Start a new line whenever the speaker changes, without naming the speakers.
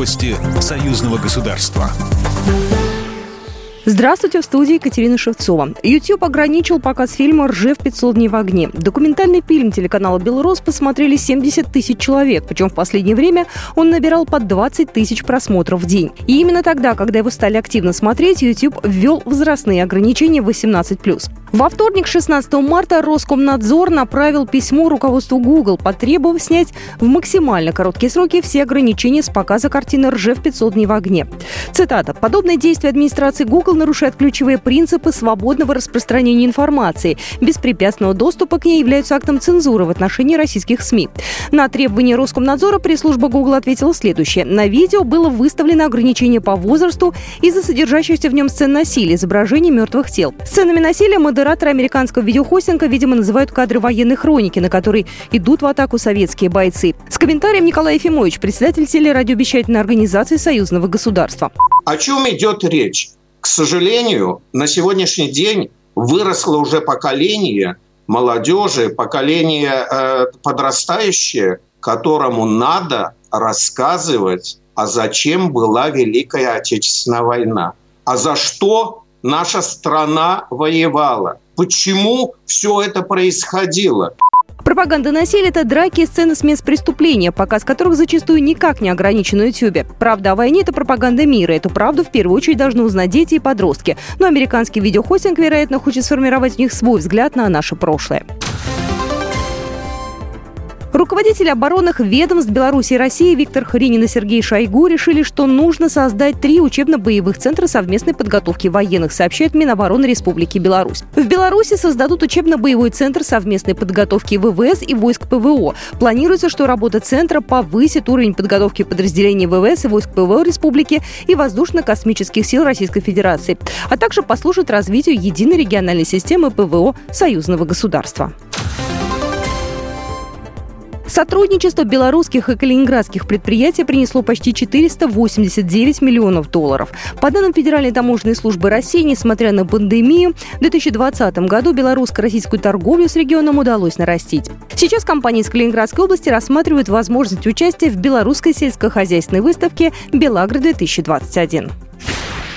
Новости союзного государства.
Здравствуйте, в студии Екатерина Шевцова. YouTube ограничил показ фильма «Ржев 500 дней в огне». Документальный фильм телеканала «Белрос» посмотрели 70 тысяч человек, причем в последнее время он набирал под 20 тысяч просмотров в день. И именно тогда, когда его стали активно смотреть, YouTube ввел возрастные ограничения 18+. Во вторник, 16 марта, Роскомнадзор направил письмо руководству Google, потребовав снять в максимально короткие сроки все ограничения с показа картины «Ржев 500 дней в огне». Цитата. «Подобные действия администрации Google нарушают ключевые принципы свободного распространения информации. Беспрепятственного доступа к ней являются актом цензуры в отношении российских СМИ». На требования Роскомнадзора пресс-служба Google ответила следующее. На видео было выставлено ограничение по возрасту из-за содержащихся в нем сцен насилия, изображений мертвых тел. Сценами насилия мы Модераторы американского видеохостинга, видимо, называют кадры военной хроники, на которые идут в атаку советские бойцы. С комментарием Николай Ефимович, председатель телерадиовещательной организации Союзного государства.
О чем идет речь? К сожалению, на сегодняшний день выросло уже поколение молодежи, поколение э, подрастающее, которому надо рассказывать, а зачем была Великая Отечественная война, а за что наша страна воевала. Почему все это происходило?
Пропаганда насилия – это драки и сцены с мест преступления, показ которых зачастую никак не ограничен на YouTube. Правда о войне – это пропаганда мира. Эту правду в первую очередь должны узнать дети и подростки. Но американский видеохостинг, вероятно, хочет сформировать в них свой взгляд на наше прошлое. Руководители оборонных ведомств Беларуси и России Виктор Хренин и Сергей Шойгу решили, что нужно создать три учебно-боевых центра совместной подготовки военных, сообщает Минобороны Республики Беларусь. В Беларуси создадут учебно-боевой центр совместной подготовки ВВС и войск ПВО. Планируется, что работа центра повысит уровень подготовки подразделений ВВС и войск ПВО Республики и воздушно-космических сил Российской Федерации, а также послужит развитию единой региональной системы ПВО союзного государства. Сотрудничество белорусских и калининградских предприятий принесло почти 489 миллионов долларов. По данным Федеральной таможенной службы России, несмотря на пандемию, в 2020 году белорусско-российскую торговлю с регионом удалось нарастить. Сейчас компании из Калининградской области рассматривают возможность участия в белорусской сельскохозяйственной выставке «Белагра-2021».